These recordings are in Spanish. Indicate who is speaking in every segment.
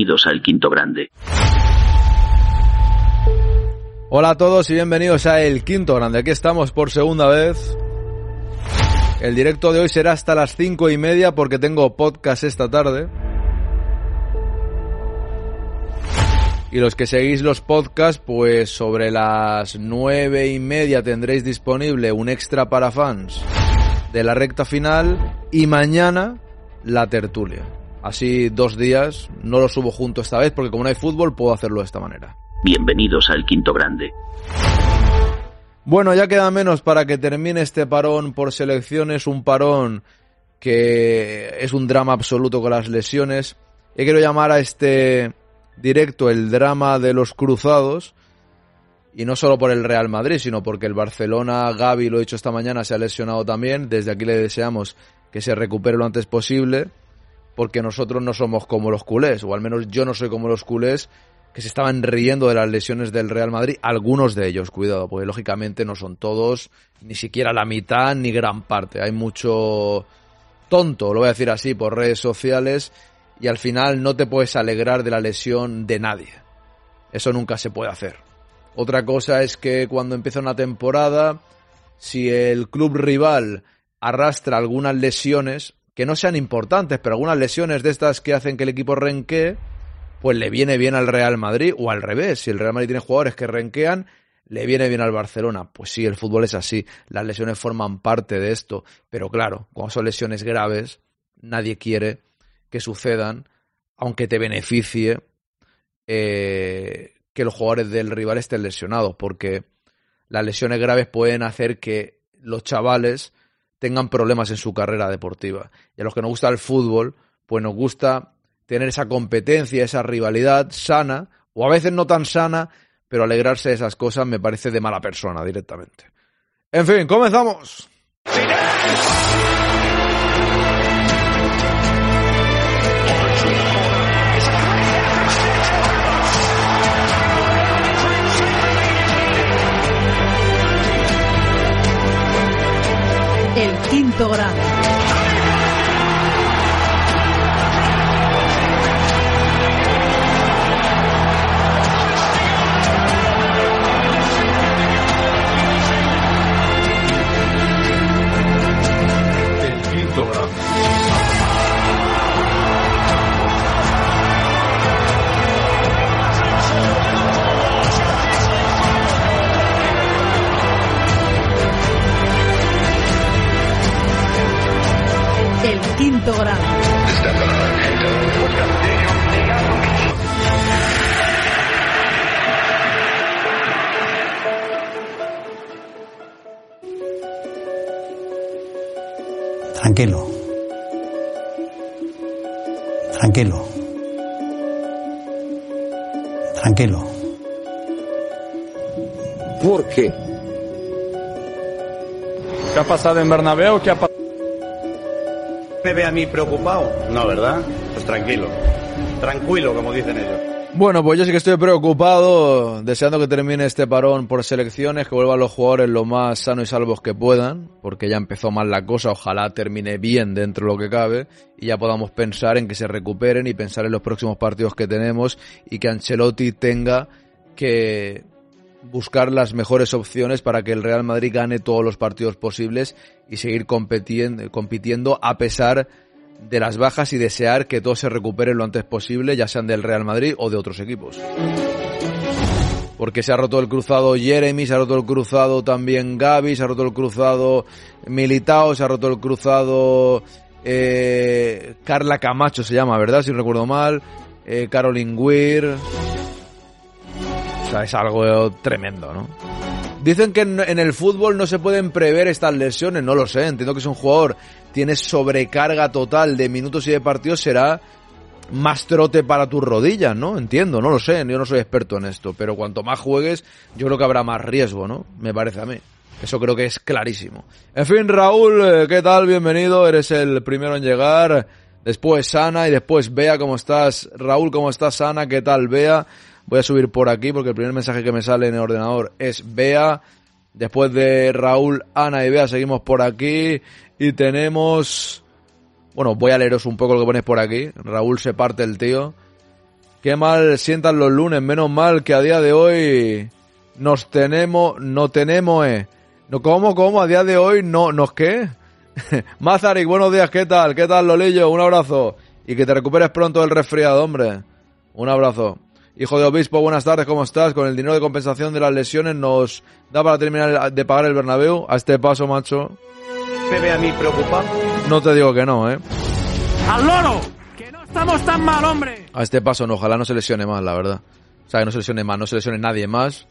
Speaker 1: Bienvenidos al Quinto Grande.
Speaker 2: Hola a todos y bienvenidos a El Quinto Grande. Aquí estamos por segunda vez. El directo de hoy será hasta las cinco y media porque tengo podcast esta tarde. Y los que seguís los podcasts, pues sobre las nueve y media tendréis disponible un extra para fans de la recta final y mañana la tertulia. Así dos días, no lo subo junto esta vez porque como no hay fútbol puedo hacerlo de esta manera.
Speaker 1: Bienvenidos al Quinto Grande.
Speaker 2: Bueno, ya queda menos para que termine este parón por selecciones, un parón que es un drama absoluto con las lesiones. Y quiero llamar a este directo el drama de los cruzados. Y no solo por el Real Madrid, sino porque el Barcelona, Gaby, lo he dicho esta mañana, se ha lesionado también. Desde aquí le deseamos que se recupere lo antes posible. Porque nosotros no somos como los culés, o al menos yo no soy como los culés, que se estaban riendo de las lesiones del Real Madrid. Algunos de ellos, cuidado, porque lógicamente no son todos, ni siquiera la mitad, ni gran parte. Hay mucho tonto, lo voy a decir así, por redes sociales y al final no te puedes alegrar de la lesión de nadie. Eso nunca se puede hacer. Otra cosa es que cuando empieza una temporada, si el club rival arrastra algunas lesiones, que no sean importantes, pero algunas lesiones de estas que hacen que el equipo renquee, pues le viene bien al Real Madrid, o al revés, si el Real Madrid tiene jugadores que renquean, le viene bien al Barcelona. Pues sí, el fútbol es así, las lesiones forman parte de esto, pero claro, cuando son lesiones graves, nadie quiere que sucedan, aunque te beneficie eh, que los jugadores del rival estén lesionados, porque las lesiones graves pueden hacer que los chavales tengan problemas en su carrera deportiva. Y a los que nos gusta el fútbol, pues nos gusta tener esa competencia, esa rivalidad sana, o a veces no tan sana, pero alegrarse de esas cosas me parece de mala persona directamente. En fin, comenzamos.
Speaker 3: Quinto grado.
Speaker 4: Grado.
Speaker 5: Tranquilo. Tranquilo. Tranquilo.
Speaker 6: ¿Por qué?
Speaker 4: ¿Qué ha pasado en Bernabéu? ¿Qué ha pasado?
Speaker 7: ¿Me ve a mí preocupado? No, ¿verdad? Pues tranquilo. Tranquilo, como dicen ellos.
Speaker 2: Bueno, pues yo sí que estoy preocupado, deseando que termine este parón por selecciones, que vuelvan los jugadores lo más sanos y salvos que puedan, porque ya empezó mal la cosa, ojalá termine bien dentro de lo que cabe, y ya podamos pensar en que se recuperen y pensar en los próximos partidos que tenemos, y que Ancelotti tenga que buscar las mejores opciones para que el Real Madrid gane todos los partidos posibles y seguir compitiendo, compitiendo a pesar de las bajas y desear que todos se recuperen lo antes posible, ya sean del Real Madrid o de otros equipos. Porque se ha roto el cruzado Jeremy, se ha roto el cruzado también Gaby, se ha roto el cruzado Militao, se ha roto el cruzado eh, Carla Camacho se llama, ¿verdad? Si no recuerdo mal. Eh, Caroline Weir. Sea, es algo tremendo, ¿no? Dicen que en, el fútbol no se pueden prever estas lesiones, no lo sé, entiendo que si un jugador tiene sobrecarga total de minutos y de partidos será más trote para tus rodillas, ¿no? Entiendo, no lo sé, yo no soy experto en esto, pero cuanto más juegues, yo creo que habrá más riesgo, ¿no? Me parece a mí. Eso creo que es clarísimo. En fin, Raúl, eh, ¿qué tal? Bienvenido, eres el primero en llegar. Después Ana y después Bea, ¿cómo estás? Raúl, ¿cómo estás? Ana, ¿qué tal? Bea. Voy a subir por aquí porque el primer mensaje que me sale en el ordenador es Bea. Después de Raúl, Ana y Bea seguimos por aquí y tenemos... Bueno, voy a leeros un poco lo que ponéis por aquí. Raúl se parte el tío. Qué mal sientan los lunes, menos mal que a día de hoy nos tenemos, no tenemos, eh. No, ¿Cómo, cómo? A día de hoy no, ¿nos qué? Mazarik, buenos días, ¿qué tal? ¿Qué tal, Lolillo? Un abrazo. Y que te recuperes pronto del resfriado, hombre. Un abrazo. Hijo de obispo, buenas tardes, ¿cómo estás? Con el dinero de compensación de las lesiones nos da para terminar de pagar el Bernabéu. A este paso, macho.
Speaker 7: Me ve a mí preocupado.
Speaker 2: No te digo que no, ¿eh?
Speaker 6: ¡Al loro! ¡Que no estamos tan mal, hombre!
Speaker 2: A este paso no, ojalá no se lesione más, la verdad. O sea, que no se lesione más, no se lesione nadie más.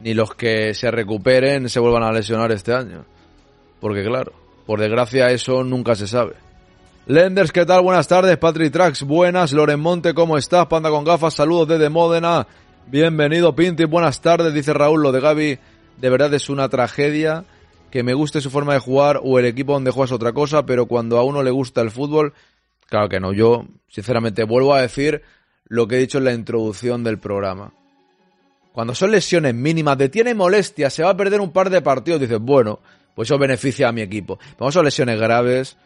Speaker 2: Ni los que se recuperen se vuelvan a lesionar este año. Porque claro, por desgracia eso nunca se sabe. Lenders, ¿qué tal? Buenas tardes. Patrick Trax, buenas. Loren Monte, ¿cómo estás? Panda con gafas, saludos desde Módena. Bienvenido, Pinti, buenas tardes. Dice Raúl, lo de Gaby de verdad es una tragedia. Que me guste su forma de jugar o el equipo donde juegas otra cosa, pero cuando a uno le gusta el fútbol, claro que no. Yo, sinceramente, vuelvo a decir lo que he dicho en la introducción del programa. Cuando son lesiones mínimas, de tiene molestia, se va a perder un par de partidos, dices, bueno, pues eso beneficia a mi equipo. Vamos a lesiones graves,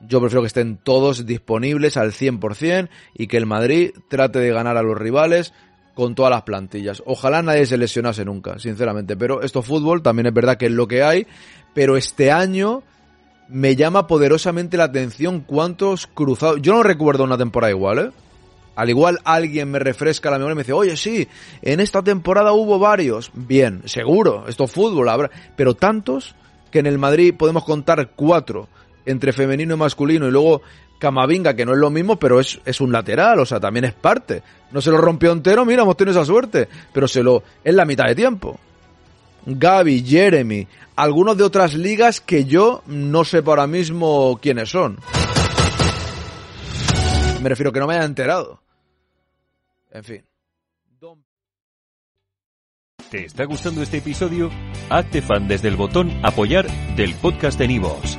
Speaker 2: yo prefiero que estén todos disponibles al 100% y que el Madrid trate de ganar a los rivales con todas las plantillas. Ojalá nadie se lesionase nunca, sinceramente. Pero esto fútbol también es verdad que es lo que hay. Pero este año me llama poderosamente la atención cuántos cruzados. Yo no recuerdo una temporada igual, ¿eh? Al igual alguien me refresca la memoria y me dice, oye, sí, en esta temporada hubo varios. Bien, seguro, esto es fútbol, habrá. Pero tantos que en el Madrid podemos contar cuatro entre femenino y masculino y luego Camavinga, que no es lo mismo, pero es, es un lateral, o sea, también es parte. No se lo rompió entero, mira, hemos tenido esa suerte, pero se lo, es la mitad de tiempo. Gaby, Jeremy, algunos de otras ligas que yo no sé ahora mismo quiénes son. Me refiero que no me haya enterado. En fin.
Speaker 8: ¿Te está gustando este episodio? Hazte fan desde el botón apoyar del podcast de Nivos.